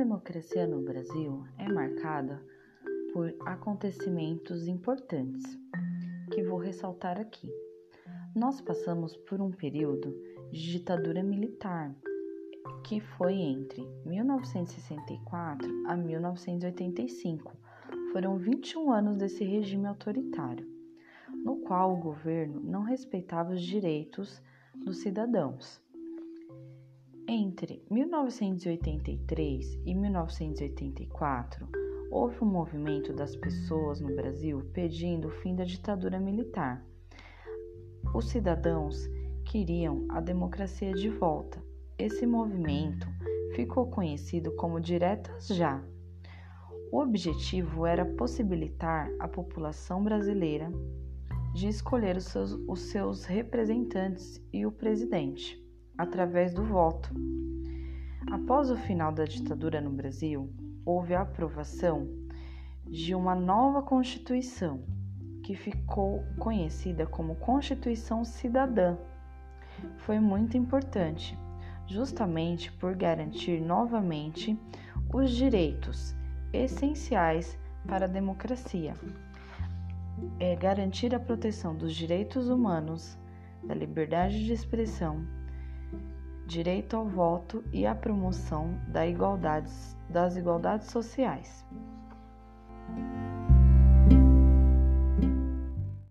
democracia no Brasil é marcada por acontecimentos importantes que vou ressaltar aqui. Nós passamos por um período de ditadura militar que foi entre 1964 a 1985. Foram 21 anos desse regime autoritário, no qual o governo não respeitava os direitos dos cidadãos. Entre 1983 e 1984, houve um movimento das pessoas no Brasil pedindo o fim da ditadura militar. Os cidadãos queriam a democracia de volta. Esse movimento ficou conhecido como Diretas Já. O objetivo era possibilitar à população brasileira de escolher os seus, os seus representantes e o presidente através do voto. Após o final da ditadura no Brasil, houve a aprovação de uma nova Constituição, que ficou conhecida como Constituição Cidadã. Foi muito importante, justamente por garantir novamente os direitos essenciais para a democracia. É garantir a proteção dos direitos humanos, da liberdade de expressão, direito ao voto e a promoção da igualdade, das igualdades sociais.